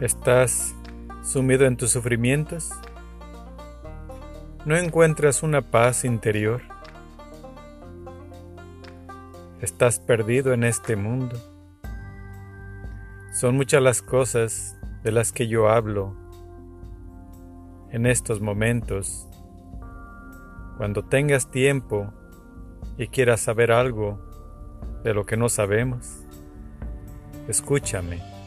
¿Estás sumido en tus sufrimientos? ¿No encuentras una paz interior? ¿Estás perdido en este mundo? Son muchas las cosas de las que yo hablo en estos momentos. Cuando tengas tiempo y quieras saber algo de lo que no sabemos, escúchame.